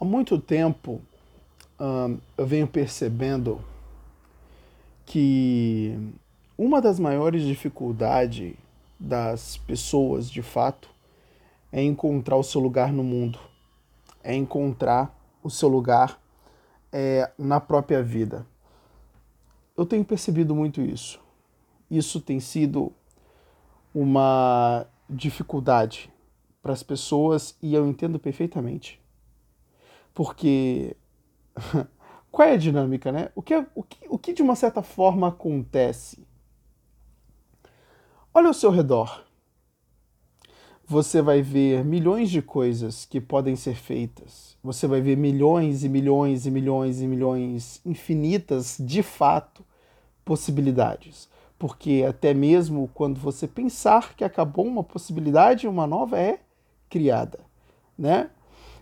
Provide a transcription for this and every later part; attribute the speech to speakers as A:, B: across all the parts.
A: Há muito tempo eu venho percebendo que uma das maiores dificuldades das pessoas, de fato, é encontrar o seu lugar no mundo, é encontrar o seu lugar é, na própria vida. Eu tenho percebido muito isso. Isso tem sido uma dificuldade para as pessoas e eu entendo perfeitamente. Porque qual é a dinâmica, né? O que, é, o, que, o que de uma certa forma acontece? Olha ao seu redor. Você vai ver milhões de coisas que podem ser feitas. Você vai ver milhões e milhões e milhões e milhões infinitas, de fato, possibilidades. Porque até mesmo quando você pensar que acabou uma possibilidade, uma nova é criada, né?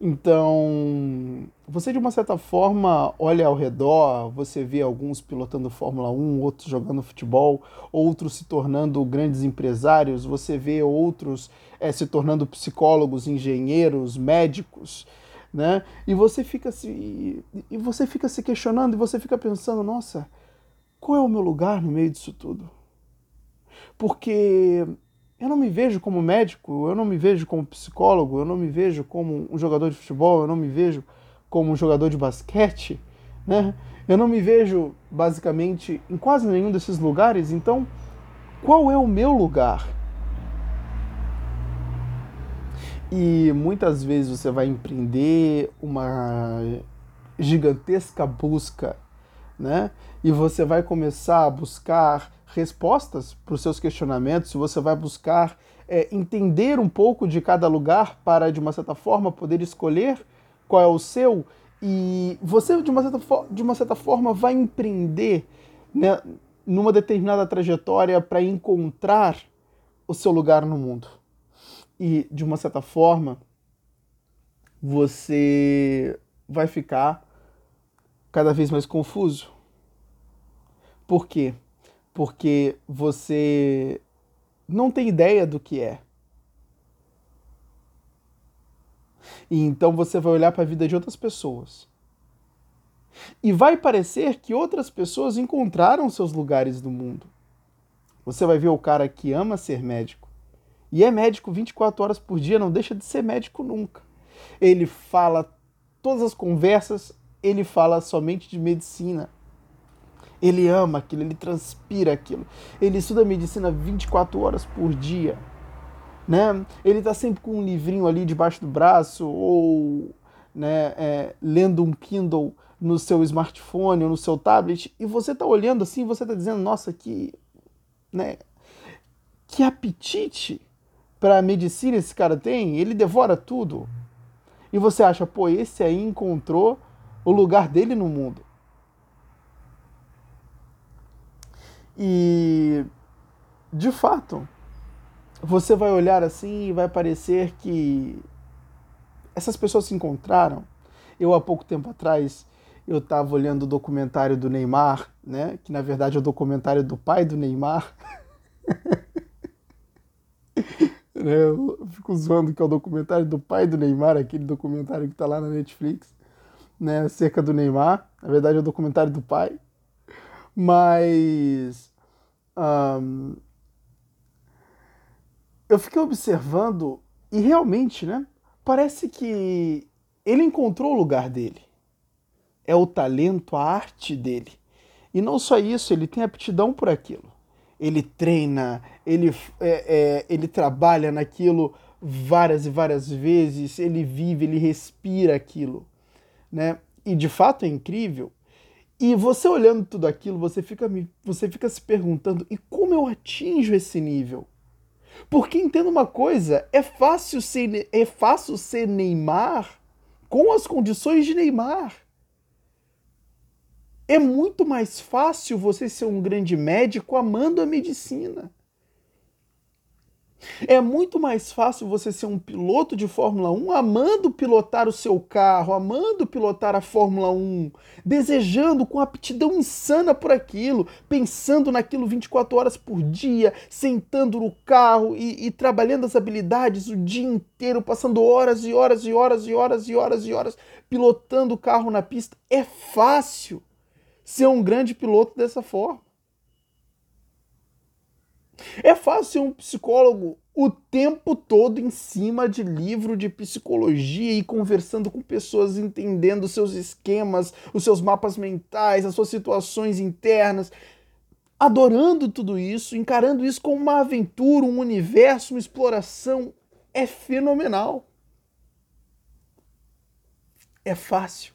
A: Então, você de uma certa forma olha ao redor, você vê alguns pilotando Fórmula 1, outros jogando futebol, outros se tornando grandes empresários, você vê outros é, se tornando psicólogos, engenheiros, médicos, né? E você fica se e você fica se questionando e você fica pensando, nossa, qual é o meu lugar no meio disso tudo? Porque eu não me vejo como médico, eu não me vejo como psicólogo, eu não me vejo como um jogador de futebol, eu não me vejo como um jogador de basquete, né? Eu não me vejo basicamente em quase nenhum desses lugares, então qual é o meu lugar? E muitas vezes você vai empreender uma gigantesca busca, né? E você vai começar a buscar respostas para os seus questionamentos, se você vai buscar é, entender um pouco de cada lugar para, de uma certa forma, poder escolher qual é o seu, e você, de uma certa, de uma certa forma, vai empreender né, numa determinada trajetória para encontrar o seu lugar no mundo. E, de uma certa forma, você vai ficar cada vez mais confuso. Por quê? Porque você não tem ideia do que é. E então você vai olhar para a vida de outras pessoas. E vai parecer que outras pessoas encontraram seus lugares no mundo. Você vai ver o cara que ama ser médico. E é médico 24 horas por dia, não deixa de ser médico nunca. Ele fala todas as conversas, ele fala somente de medicina. Ele ama aquilo, ele transpira aquilo. Ele estuda medicina 24 horas por dia. Né? Ele está sempre com um livrinho ali debaixo do braço ou né, é, lendo um Kindle no seu smartphone ou no seu tablet e você está olhando assim, você está dizendo, nossa, que, né, que apetite para medicina esse cara tem, ele devora tudo. E você acha, pô, esse aí encontrou o lugar dele no mundo. E de fato, você vai olhar assim e vai parecer que essas pessoas se encontraram. Eu há pouco tempo atrás eu estava olhando o documentário do Neymar, né? Que na verdade é o documentário do pai do Neymar. Né, eu fico zoando que é o documentário do pai do Neymar, aquele documentário que está lá na Netflix, né? Acerca do Neymar. Na verdade é o documentário do pai. Mas um, eu fiquei observando e realmente, né? Parece que ele encontrou o lugar dele. É o talento, a arte dele. E não só isso, ele tem aptidão por aquilo. Ele treina, ele, é, é, ele trabalha naquilo várias e várias vezes, ele vive, ele respira aquilo. Né? E de fato é incrível e você olhando tudo aquilo, você fica, você fica se perguntando: e como eu atinjo esse nível? Porque entenda uma coisa, é fácil ser, é fácil ser Neymar com as condições de Neymar. É muito mais fácil você ser um grande médico amando a medicina. É muito mais fácil você ser um piloto de Fórmula 1 amando pilotar o seu carro, amando pilotar a Fórmula 1, desejando com aptidão insana por aquilo, pensando naquilo 24 horas por dia, sentando no carro e, e trabalhando as habilidades o dia inteiro, passando horas e horas e horas e horas e horas e horas pilotando o carro na pista. É fácil ser um grande piloto dessa forma. É fácil ser um psicólogo o tempo todo em cima de livro de psicologia e conversando com pessoas, entendendo seus esquemas, os seus mapas mentais, as suas situações internas, adorando tudo isso, encarando isso como uma aventura, um universo, uma exploração. É fenomenal. É fácil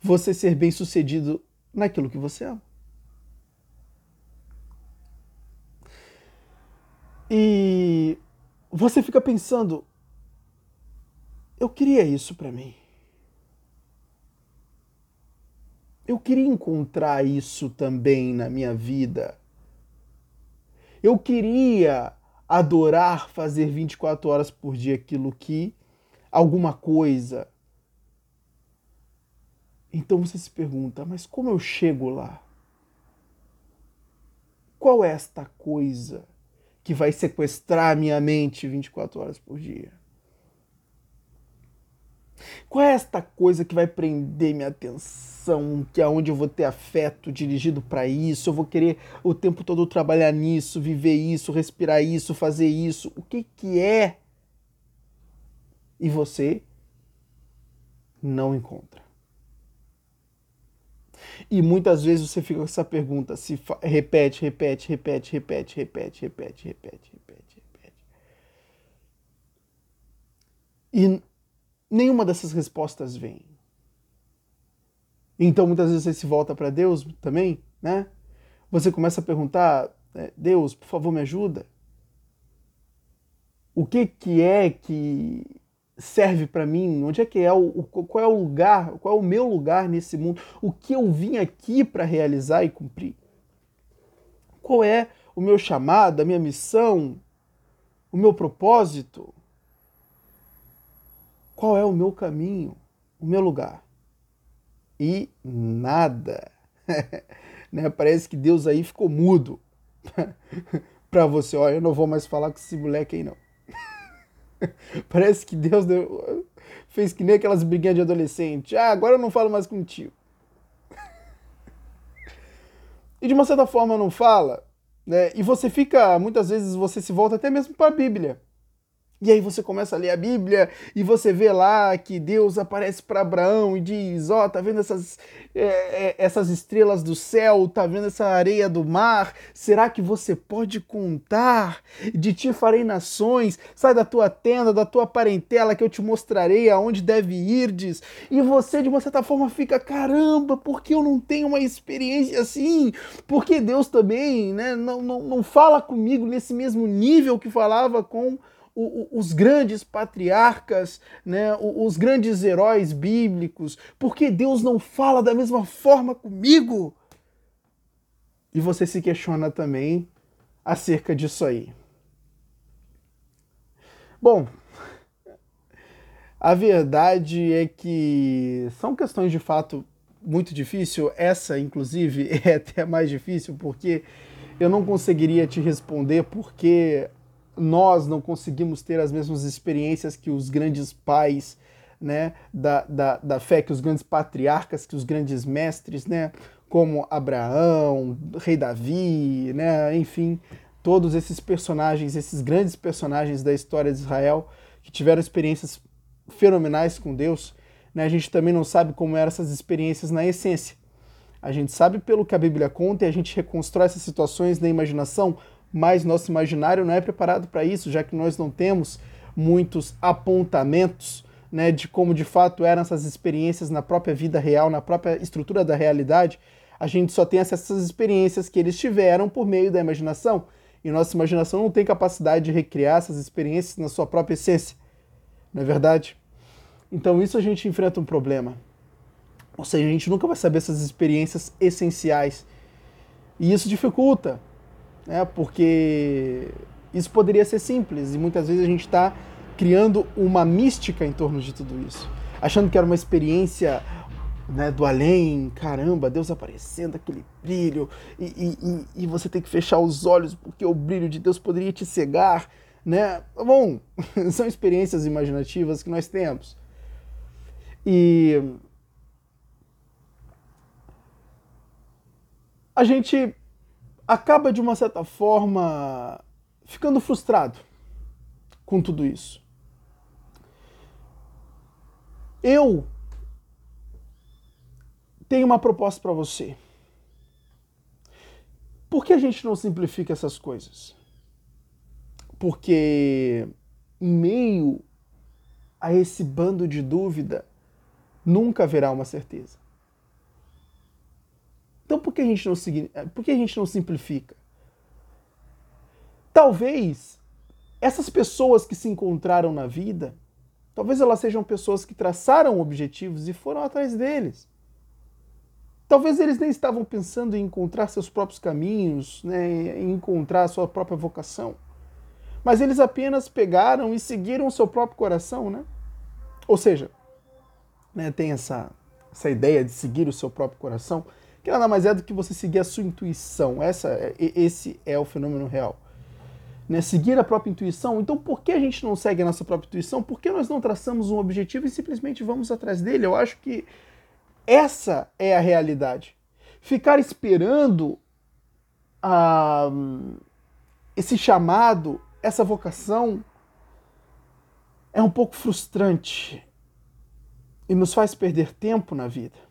A: você ser bem sucedido naquilo que você ama. E você fica pensando, eu queria isso para mim. Eu queria encontrar isso também na minha vida. Eu queria adorar fazer 24 horas por dia aquilo que alguma coisa. Então você se pergunta, mas como eu chego lá? Qual é esta coisa? Que vai sequestrar minha mente 24 horas por dia? Qual é esta coisa que vai prender minha atenção, que é onde eu vou ter afeto dirigido para isso, eu vou querer o tempo todo trabalhar nisso, viver isso, respirar isso, fazer isso? O que que é? E você não encontra. E muitas vezes você fica com essa pergunta, se repete, repete, repete, repete, repete, repete, repete, repete, repete. E nenhuma dessas respostas vem. Então muitas vezes você se volta para Deus também, né? Você começa a perguntar, é, Deus, por favor, me ajuda. O que que é que serve para mim? Onde é que é o, qual é o lugar? Qual é o meu lugar nesse mundo? O que eu vim aqui para realizar e cumprir? Qual é o meu chamado, a minha missão, o meu propósito? Qual é o meu caminho, o meu lugar? E nada. né? Parece que Deus aí ficou mudo para você. Olha, eu não vou mais falar com esse moleque aí não. Parece que Deus deu, fez que nem aquelas briguinhas de adolescente. Ah, agora eu não falo mais contigo. E de uma certa forma não fala, né? E você fica, muitas vezes você se volta até mesmo para a Bíblia. E aí você começa a ler a Bíblia e você vê lá que Deus aparece para Abraão e diz: ó, oh, tá vendo essas, é, é, essas estrelas do céu, tá vendo essa areia do mar? Será que você pode contar? De ti farei nações, sai da tua tenda, da tua parentela, que eu te mostrarei aonde deve irdes. E você, de uma certa forma, fica: caramba, por que eu não tenho uma experiência assim? Porque Deus também né, não, não, não fala comigo nesse mesmo nível que falava com os grandes patriarcas, né, os grandes heróis bíblicos, porque Deus não fala da mesma forma comigo? E você se questiona também acerca disso aí. Bom, a verdade é que são questões de fato muito difícil. Essa, inclusive, é até mais difícil porque eu não conseguiria te responder porque nós não conseguimos ter as mesmas experiências que os grandes pais né, da, da, da fé, que os grandes patriarcas, que os grandes mestres, né, como Abraão, Rei Davi, né, enfim, todos esses personagens, esses grandes personagens da história de Israel, que tiveram experiências fenomenais com Deus, né, a gente também não sabe como eram essas experiências na essência. A gente sabe pelo que a Bíblia conta e a gente reconstrói essas situações na imaginação mas nosso imaginário não é preparado para isso, já que nós não temos muitos apontamentos né, de como de fato eram essas experiências na própria vida real, na própria estrutura da realidade. A gente só tem essas experiências que eles tiveram por meio da imaginação. E nossa imaginação não tem capacidade de recriar essas experiências na sua própria essência. Não é verdade? Então, isso a gente enfrenta um problema. Ou seja, a gente nunca vai saber essas experiências essenciais. E isso dificulta né? Porque Isso poderia ser simples e muitas vezes a gente está criando uma mística em torno de tudo isso, achando que era uma experiência né, do além, caramba, Deus aparecendo, aquele brilho, e, e, e, você tem que fechar os olhos porque o brilho de Deus poderia te cegar, né? Bom, são experiências imaginativas que nós temos. E a gente acaba de uma certa forma ficando frustrado com tudo isso. Eu tenho uma proposta para você. Por que a gente não simplifica essas coisas? Porque em meio a esse bando de dúvida, nunca haverá uma certeza. Então por que a gente não, por que a gente não simplifica? Talvez essas pessoas que se encontraram na vida, talvez elas sejam pessoas que traçaram objetivos e foram atrás deles. Talvez eles nem estavam pensando em encontrar seus próprios caminhos, né, em encontrar a sua própria vocação. Mas eles apenas pegaram e seguiram o seu próprio coração, né? Ou seja, né, tem essa, essa ideia de seguir o seu próprio coração, que nada mais é do que você seguir a sua intuição. Essa, esse é o fenômeno real. Né, seguir a própria intuição. Então, por que a gente não segue a nossa própria intuição? Por que nós não traçamos um objetivo e simplesmente vamos atrás dele? Eu acho que essa é a realidade. Ficar esperando ah, esse chamado, essa vocação, é um pouco frustrante e nos faz perder tempo na vida.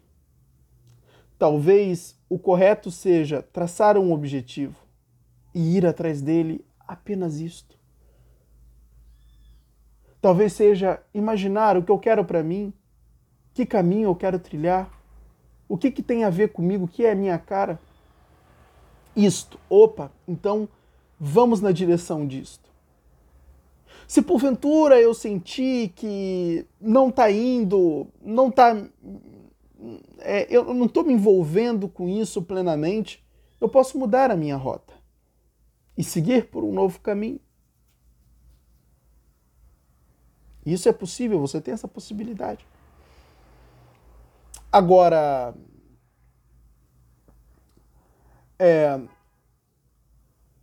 A: Talvez o correto seja traçar um objetivo e ir atrás dele apenas isto. Talvez seja imaginar o que eu quero para mim que caminho eu quero trilhar? O que, que tem a ver comigo? O que é a minha cara? Isto. Opa, então vamos na direção disto. Se porventura eu senti que não está indo, não está. É, eu não estou me envolvendo com isso plenamente, eu posso mudar a minha rota e seguir por um novo caminho. Isso é possível, você tem essa possibilidade. Agora, é,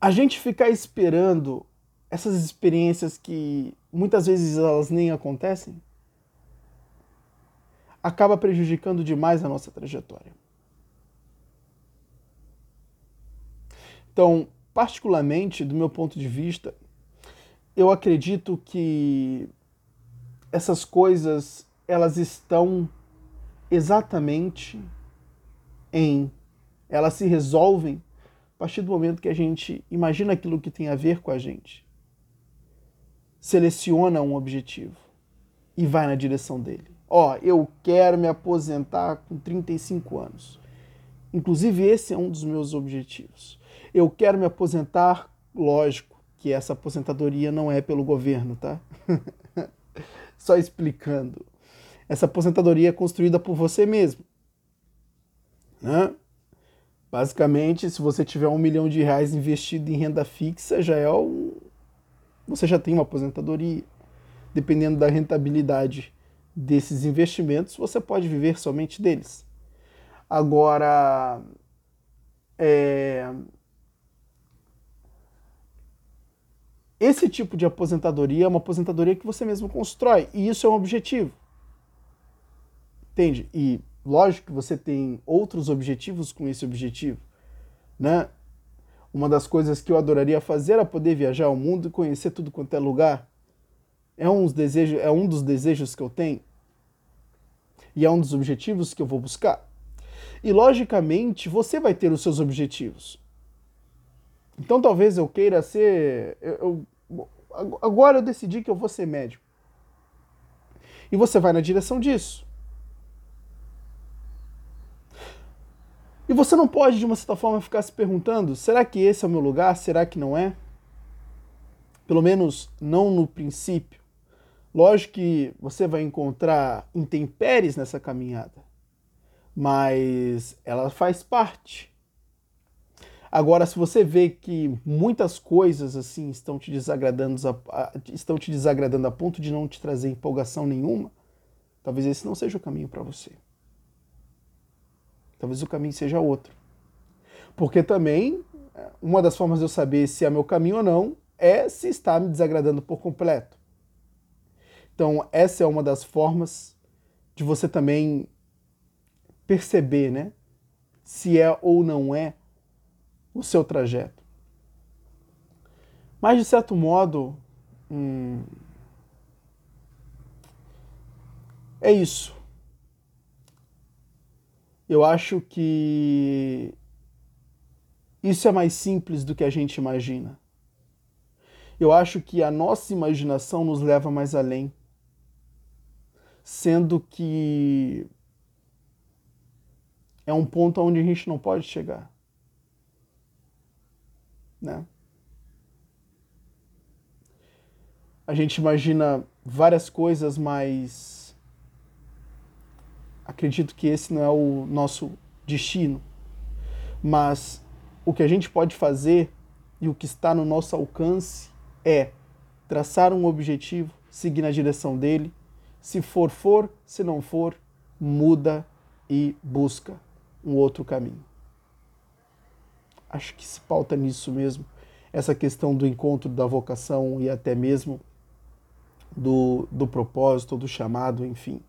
A: a gente ficar esperando essas experiências que muitas vezes elas nem acontecem, acaba prejudicando demais a nossa trajetória. Então, particularmente, do meu ponto de vista, eu acredito que essas coisas elas estão exatamente em. Elas se resolvem a partir do momento que a gente imagina aquilo que tem a ver com a gente, seleciona um objetivo e vai na direção dele. Ó, eu quero me aposentar com 35 anos. Inclusive, esse é um dos meus objetivos. Eu quero me aposentar, lógico que essa aposentadoria não é pelo governo, tá? Só explicando essa aposentadoria é construída por você mesmo. Né? Basicamente, se você tiver um milhão de reais investido em renda fixa, já é um... você já tem uma aposentadoria. Dependendo da rentabilidade desses investimentos, você pode viver somente deles. Agora, é... esse tipo de aposentadoria é uma aposentadoria que você mesmo constrói, e isso é um objetivo. Entende? E lógico que você tem outros objetivos com esse objetivo, né? Uma das coisas que eu adoraria fazer é poder viajar ao mundo e conhecer tudo quanto é lugar. É um, dos desejos, é um dos desejos que eu tenho. E é um dos objetivos que eu vou buscar. E logicamente você vai ter os seus objetivos. Então talvez eu queira ser. Eu, eu, agora eu decidi que eu vou ser médico. E você vai na direção disso. E você não pode, de uma certa forma, ficar se perguntando: será que esse é o meu lugar? Será que não é? Pelo menos não no princípio. Lógico que você vai encontrar intempéries nessa caminhada, mas ela faz parte. Agora, se você vê que muitas coisas assim estão te desagradando, estão te desagradando a ponto de não te trazer empolgação nenhuma, talvez esse não seja o caminho para você. Talvez o caminho seja outro. Porque também uma das formas de eu saber se é meu caminho ou não é se está me desagradando por completo. Então, essa é uma das formas de você também perceber, né, se é ou não é o seu trajeto. Mas, de certo modo, hum, é isso. Eu acho que isso é mais simples do que a gente imagina. Eu acho que a nossa imaginação nos leva mais além. Sendo que é um ponto onde a gente não pode chegar né? A gente imagina várias coisas, mas acredito que esse não é o nosso destino. Mas o que a gente pode fazer e o que está no nosso alcance é traçar um objetivo, seguir na direção dele. Se for, for, se não for, muda e busca um outro caminho acho que se pauta nisso mesmo, essa questão do encontro da vocação e até mesmo do, do propósito, do chamado, enfim.